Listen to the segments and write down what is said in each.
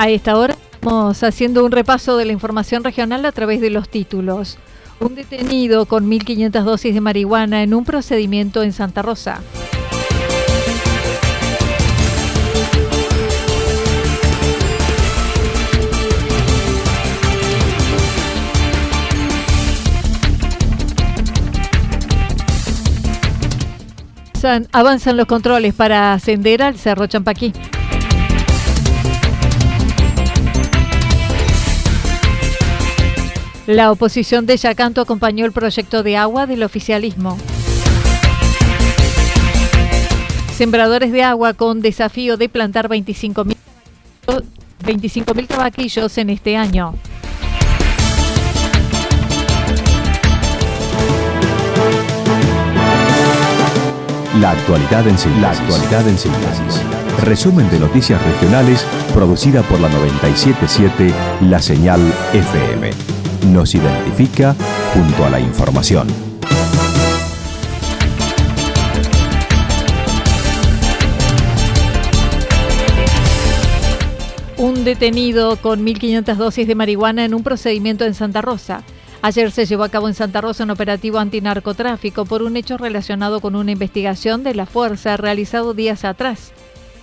A esta hora estamos haciendo un repaso de la información regional a través de los títulos. Un detenido con 1.500 dosis de marihuana en un procedimiento en Santa Rosa. Avanzan los controles para ascender al Cerro Champaquí. La oposición de Yacanto acompañó el proyecto de agua del oficialismo. Sembradores de agua con desafío de plantar 25.000 25 tabaquillos en este año. La actualidad en síntesis. La actualidad en síntesis. Resumen de noticias regionales producida por la 977 La Señal FM nos identifica junto a la información. Un detenido con 1.500 dosis de marihuana en un procedimiento en Santa Rosa. Ayer se llevó a cabo en Santa Rosa un operativo antinarcotráfico por un hecho relacionado con una investigación de la fuerza realizado días atrás.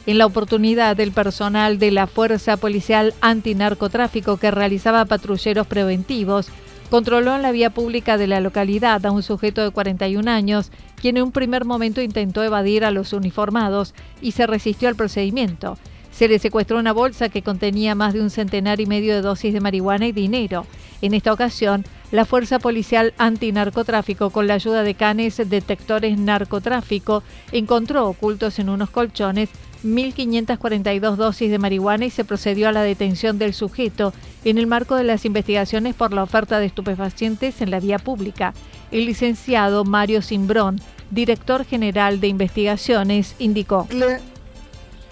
En la oportunidad del personal de la Fuerza Policial Antinarcotráfico que realizaba patrulleros preventivos, controló en la vía pública de la localidad a un sujeto de 41 años, quien en un primer momento intentó evadir a los uniformados y se resistió al procedimiento. Se le secuestró una bolsa que contenía más de un centenar y medio de dosis de marihuana y dinero. En esta ocasión, la Fuerza Policial Antinarcotráfico, con la ayuda de canes detectores narcotráfico, encontró ocultos en unos colchones 1.542 dosis de marihuana y se procedió a la detención del sujeto en el marco de las investigaciones por la oferta de estupefacientes en la vía pública. El licenciado Mario Simbrón, director general de investigaciones, indicó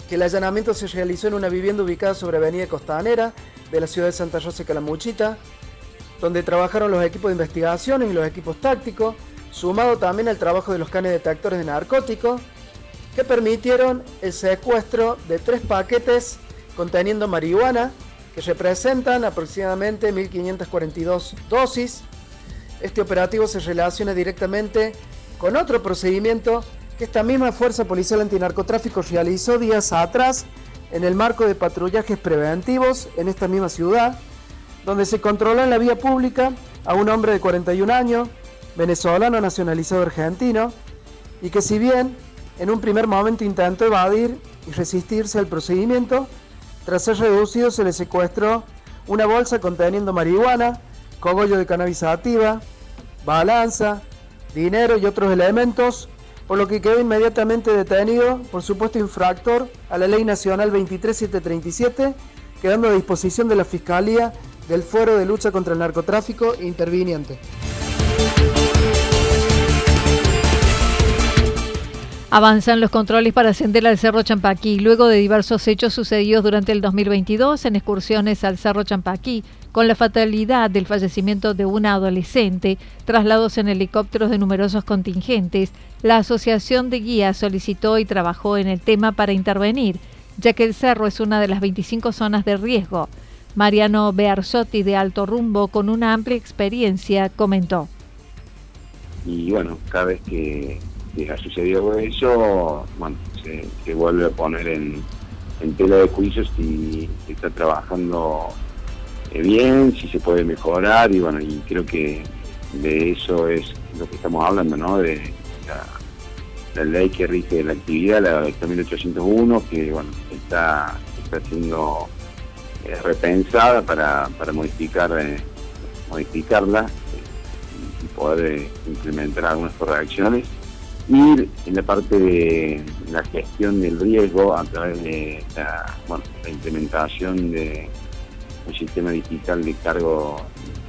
que el allanamiento se realizó en una vivienda ubicada sobre Avenida Costanera de la ciudad de Santa Rosa Calamuchita, donde trabajaron los equipos de investigaciones y los equipos tácticos, sumado también al trabajo de los canes detectores de narcóticos, que permitieron el secuestro de tres paquetes conteniendo marihuana, que representan aproximadamente 1.542 dosis. Este operativo se relaciona directamente con otro procedimiento que esta misma Fuerza Policial Antinarcotráfico realizó días atrás en el marco de patrullajes preventivos en esta misma ciudad, donde se controló en la vía pública a un hombre de 41 años, venezolano nacionalizado argentino, y que si bien en un primer momento intentó evadir y resistirse al procedimiento. Tras ser reducido se le secuestró una bolsa conteniendo marihuana, cogollo de cannabis sativa, balanza, dinero y otros elementos, por lo que quedó inmediatamente detenido por supuesto infractor a la Ley Nacional 23737, quedando a disposición de la Fiscalía del Fuero de Lucha contra el Narcotráfico interviniente. Avanzan los controles para ascender al Cerro Champaquí, luego de diversos hechos sucedidos durante el 2022 en excursiones al Cerro Champaquí, con la fatalidad del fallecimiento de una adolescente, traslados en helicópteros de numerosos contingentes, la Asociación de Guías solicitó y trabajó en el tema para intervenir, ya que el cerro es una de las 25 zonas de riesgo. Mariano Bearzotti de Alto Rumbo, con una amplia experiencia, comentó. Y bueno, cada vez que ha sucedido eso, bueno, se, vuelve a poner en, tela de juicio si se está trabajando eh, bien, si se puede mejorar y bueno, y creo que de eso es lo que estamos hablando, ¿no? De la, ley que rige la actividad, la 1801, que bueno, está, está siendo eh, repensada para, para modificar, eh, modificarla y poder implementar algunas correcciones y en la parte de la gestión del riesgo a través de la, implementación de un sistema digital de cargo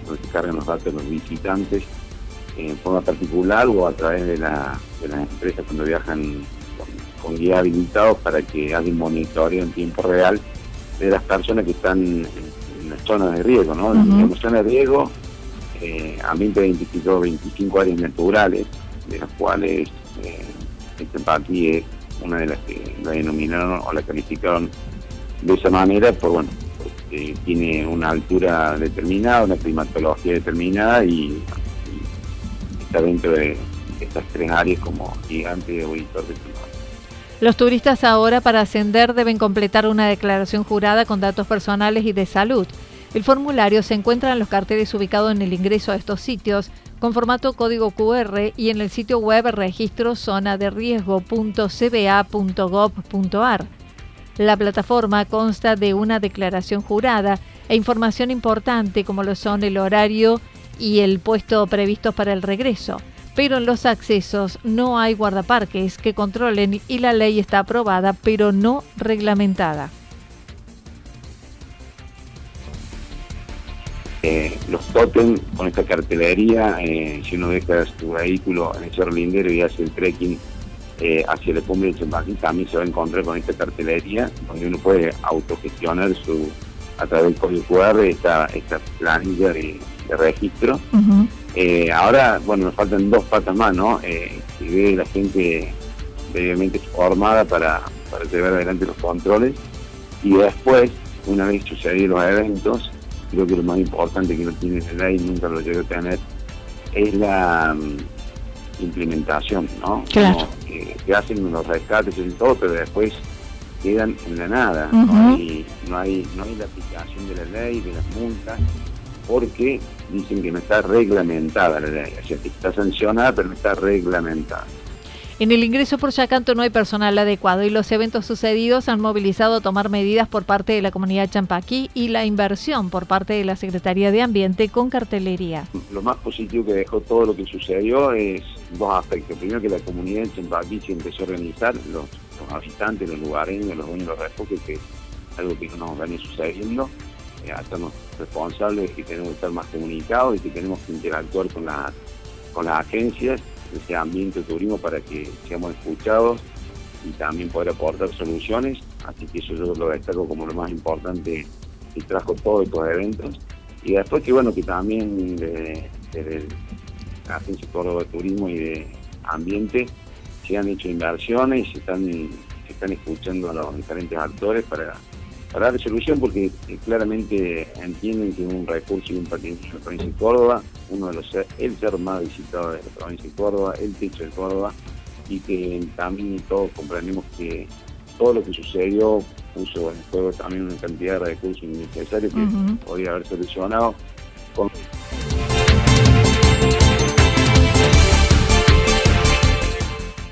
donde se cargan los datos de los visitantes en forma particular o a través de, la, de las empresas cuando viajan con, guía habilitados para que hagan un monitoreo en tiempo real de las personas que están en, las zonas de riesgo, ¿no? En las zonas de riesgo, eh, ambiente 25, 25 áreas naturales, de las cuales eh, este es una de las que la denominaron o la calificaron de esa manera, por bueno, tiene una altura determinada, una climatología determinada y, está dentro de estas tres áreas como gigante o editor de clima. Los turistas ahora para ascender deben completar una declaración jurada con datos personales y de salud. El formulario se encuentra en los carteles ubicados en el ingreso a estos sitios con formato código QR y en el sitio web registro zona de. La plataforma consta de una declaración jurada e información importante como lo son el horario y el puesto previsto para el regreso. Pero en los accesos no hay guardaparques que controlen y la ley está aprobada pero no reglamentada. Eh, los totem con esta cartelería, eh, si uno deja su vehículo en el Cerro Lindero y hace el trekking eh, hacia la cumbre de Champaquín, también se va a encontrar con esta cartelería, donde uno puede autogestionar su a través del código QR esta, esta planilla de, registro. ahora, bueno, nos faltan dos patas más, ¿no? que ve la gente previamente formada para, para llevar adelante los controles y después, una vez sucedidos los eventos, creo que lo más importante que no tiene la ley, nunca lo llegué a tener, es la mm, implementación, ¿no? Claro. que hacen los rescates y todo, pero después quedan en la nada. no, hay, no, hay, no hay la aplicación de la ley, de las multas, porque dicen que no está reglamentada la ley. O sea, que está sancionada, pero no está reglamentada. En el ingreso por Yacanto no hay personal adecuado y los eventos sucedidos han movilizado a tomar medidas por parte de la comunidad champaquí y la inversión por parte de la Secretaría de Ambiente con cartelería. Lo más positivo que dejó todo lo que sucedió es dos aspectos. Primero que la comunidad de Champaquí se empezó a organizar, los, habitantes, los lugareños, los dueños de los refugios, que es algo que no nos venía sucediendo. Eh, estamos responsables de que tenemos que estar más comunicados y que tenemos que interactuar con las agencias ese ambiente de turismo para que seamos escuchados y también poder aportar soluciones. Así que eso yo lo destaco como lo más importante que trajo todos estos eventos. Y después que bueno, que también desde la Agencia Córdoba de Turismo y de Ambiente se han hecho inversiones y están, se están escuchando a los diferentes actores para para dar solución porque eh, claramente entienden que un recurso y un patrimonio de la provincia de Córdoba, uno de los el ser más visitado de la provincia de Córdoba, el techo de Córdoba, y que también todos comprendemos que todo lo que sucedió puso en juego también una cantidad de recursos innecesarios que podría haber solucionado con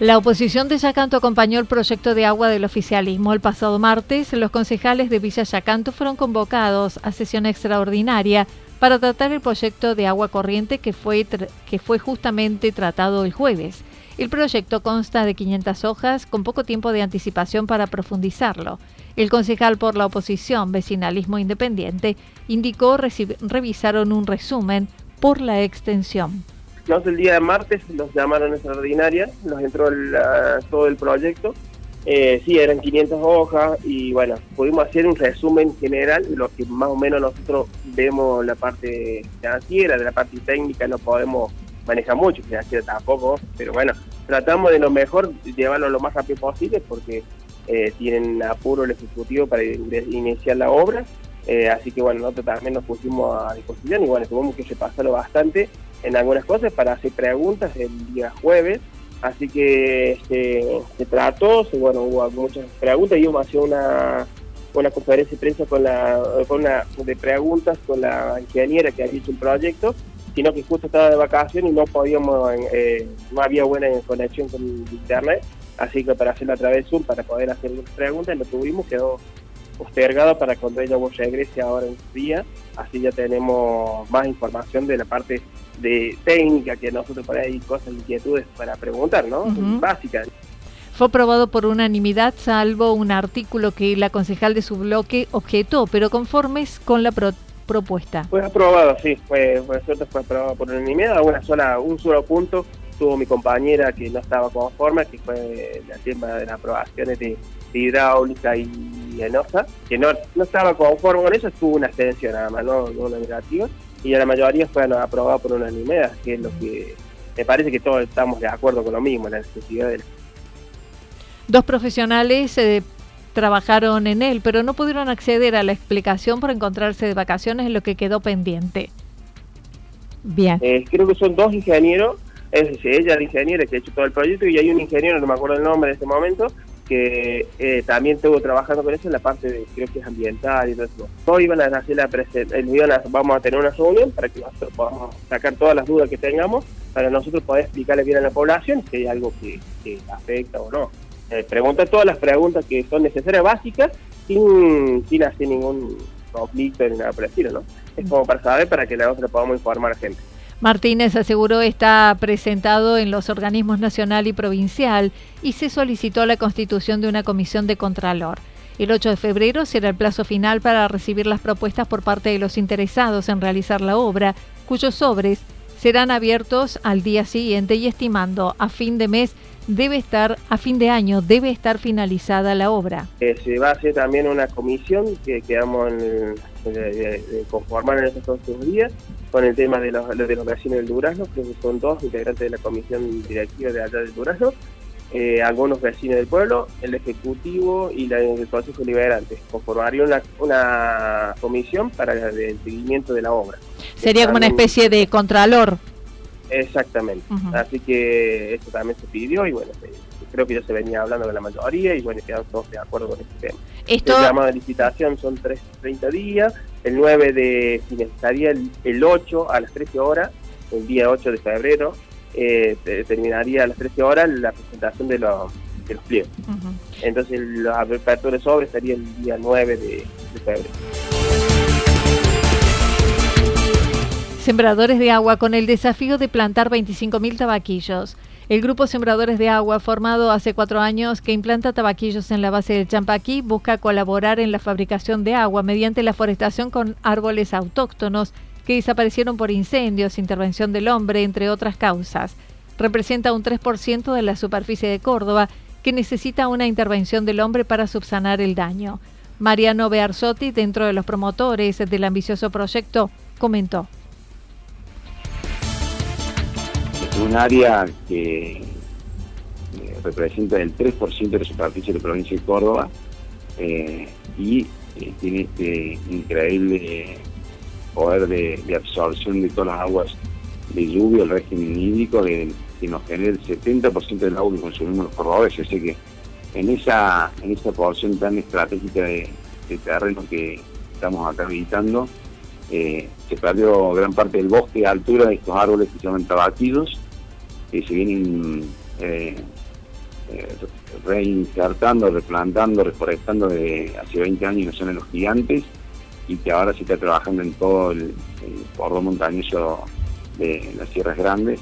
La oposición de Yacanto acompañó el proyecto de agua del oficialismo. El pasado martes, los concejales de Villa Yacanto fueron convocados a sesión extraordinaria para tratar el proyecto de agua corriente que fue, que fue justamente tratado el jueves. El proyecto consta de 500 hojas con poco tiempo de anticipación para profundizarlo. El concejal por la oposición, Vecinalismo Independiente, indicó revisaron un resumen por la extensión el día de martes nos llamaron extraordinaria, nos entró todo el proyecto. Eh, sí, eran 500 hojas y bueno, pudimos hacer un resumen general, lo que más o menos nosotros vemos la parte financiera, de la parte técnica no podemos manejar mucho, financiera tampoco, pero bueno, tratamos de lo mejor llevarlo lo más rápido posible porque eh, tienen apuro el Ejecutivo para iniciar la obra, eh, así que bueno, nosotros también nos pusimos a disposición y bueno, tuvimos que repasarlo bastante en algunas cosas para hacer preguntas el día jueves. Así que este, se trató, bueno, hubo muchas preguntas. Y hemos hecho una, una conferencia de prensa con la, con una, de preguntas con la ingeniera que ha hecho un proyecto, sino que justo estaba de vacaciones y no podíamos, eh, no había buena conexión con internet, así que para hacerlo a través de Zoom, para poder hacer preguntas, lo tuvimos, quedó postergado para cuando ella regrese ahora en su día, así ya tenemos más información de la parte de técnica que nosotros por ahí cosas, inquietudes para preguntar, ¿no? Básicas. Fue aprobado por unanimidad, salvo un artículo que la concejal de su bloque objetó, pero conformes con la propuesta. Fue aprobado, sí, fue, fue cierto, fue aprobado por unanimidad, una sola, un solo punto tuvo mi compañera que no estaba conforme, que fue el tema de las aprobaciones de, hidráulica y enosa, que no, no estaba conforme con eso, tuvo una extensión nada más, no, no una negativa y a la mayoría fueron aprobados por unanimidad, que es lo que me parece que todos estamos de acuerdo con lo mismo, la necesidad del... Dos profesionales eh, trabajaron en él, pero no pudieron acceder a la explicación por encontrarse de vacaciones, lo que quedó pendiente. Bien. Eh, creo que son dos ingenieros, es decir, ella la ingeniera que ha hecho todo el proyecto y hay un ingeniero, no me acuerdo el nombre en este momento, que eh, también estuvo trabajando con eso en la parte de, creo que es ambiental y todo eso. Todos iban a hacer la presentación, vamos a tener una reunión para que nosotros podamos sacar todas las dudas que tengamos, para nosotros poder explicarle bien a la población si hay algo que, afecta o no. Eh, preguntar todas las preguntas que son necesarias, básicas, sin, sin hacer ningún conflicto ni nada por el estilo, ¿no? Es como para saber, para que nosotros podamos informar a la gente. Martínez aseguró está presentado en los organismos nacional y provincial y se solicitó la constitución de una comisión de contralor. El 8 de febrero será el plazo final para recibir las propuestas por parte de los interesados en realizar la obra, cuyos sobres serán abiertos al día siguiente y estimando a fin de mes debe estar, a fin de año debe estar finalizada la obra. Eh, se va a hacer también una comisión que quedamos en, conformar en estos dos días con el tema de los, de los vecinos del Durazno, creo que son dos integrantes de la comisión directiva de allá del Durazno, eh, algunos vecinos del pueblo, el Ejecutivo y la, el Consejo Liberante. Conformarían una, una comisión para el seguimiento de la obra. Sería como una especie de contralor. Exactamente. Así que eso también se pidió y bueno, creo que ya se venía hablando de la mayoría y bueno, quedamos todos de acuerdo con este tema. Esto... El llamado de licitación son 30 días, el 9 de finalizaría el, 8 a las 13 horas, el día 8 de febrero, eh, terminaría a las 13 horas la presentación de los, de los pliegos. Entonces la apertura de sobre sería el día 9 de, de febrero. Sembradores de agua con el desafío de plantar 25.000 tabaquillos. El grupo Sembradores de Agua, formado hace cuatro años, que implanta tabaquillos en la base del Champaquí, busca colaborar en la fabricación de agua mediante la forestación con árboles autóctonos que desaparecieron por incendios, intervención del hombre, entre otras causas. Representa un 3% de la superficie de Córdoba que necesita una intervención del hombre para subsanar el daño. Mariano Bearzotti, dentro de los promotores del ambicioso proyecto, comentó. Un área que representa el 3% de la superficie de la provincia de Córdoba eh, y eh, tiene este increíble poder de, absorción de todas las aguas de lluvia, el régimen hídrico, que nos genera el 70% del agua que consumimos los cordobeses. Así que en esa, en esa porción tan estratégica de, terreno que estamos acá visitando, eh, se perdió gran parte del bosque a altura de estos árboles que se llaman tabaquidos que se vienen eh, eh, reinsertando, replantando, reforestando desde hace 20 años que son los gigantes y que ahora se está trabajando en todo el, el montañoso de las Sierras Grandes.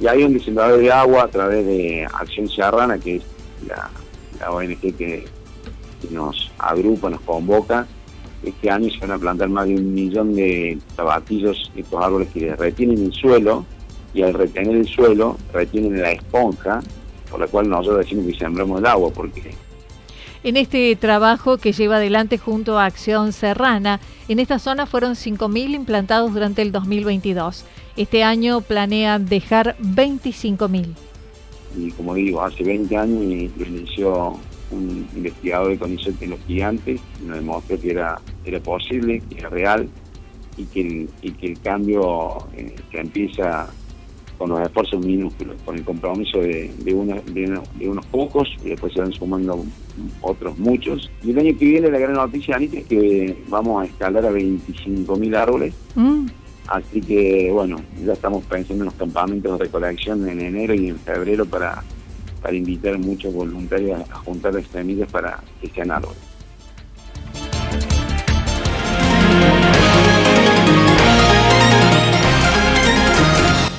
Y hay un diseñador de agua a través de Acción Serrana, que es la, ONG que, nos agrupa, nos convoca. Este año se van a plantar más de un millón de tabaquillos, estos árboles que retienen el suelo y al retener el suelo retienen la esponja, por la cual nosotros decimos que sembramos el agua, porque... En este trabajo que lleva adelante junto a Acción Serrana, en esta zona fueron 5.000 implantados durante el 2022. Este año planean dejar 25.000. Y como digo, hace 20 años inició un investigador de condiciones en los gigantes, nos demostró que era, era posible, que era real y que el, y que el cambio eh, que empieza con los esfuerzos minúsculos, con el compromiso de, de, unos pocos y después se van sumando otros muchos. Y el año que viene la gran noticia, Anita, es que vamos a escalar a 25.000 árboles. Mm. Así que, bueno, ya estamos pensando en los campamentos de recolección en enero y en febrero para, para invitar a muchos voluntarios a juntar las semillas para que sean árboles.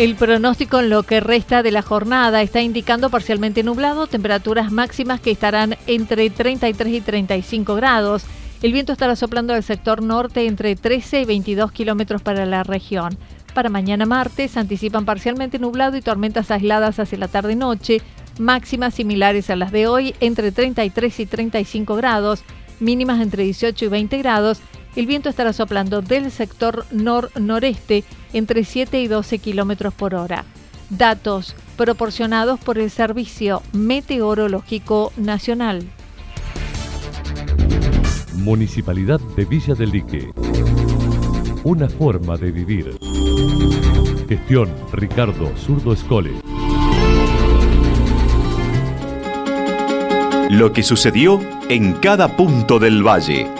El pronóstico en lo que resta de la jornada está indicando parcialmente nublado, temperaturas máximas que estarán entre 33 y 35 grados. El viento estará soplando del sector norte entre 13 y 22 kilómetros para la región. Para mañana martes anticipan parcialmente nublado y tormentas aisladas hacia la tarde-noche, máximas similares a las de hoy entre 33 y 35 grados, mínimas entre 18 y 20 grados el viento estará soplando del sector nor-noreste entre 7 y 12 kilómetros por hora. Datos proporcionados por el Servicio Meteorológico Nacional. Municipalidad de Villa del Lique. Una forma de vivir. Gestión Ricardo Zurdo Escole. Lo que sucedió en cada punto del valle.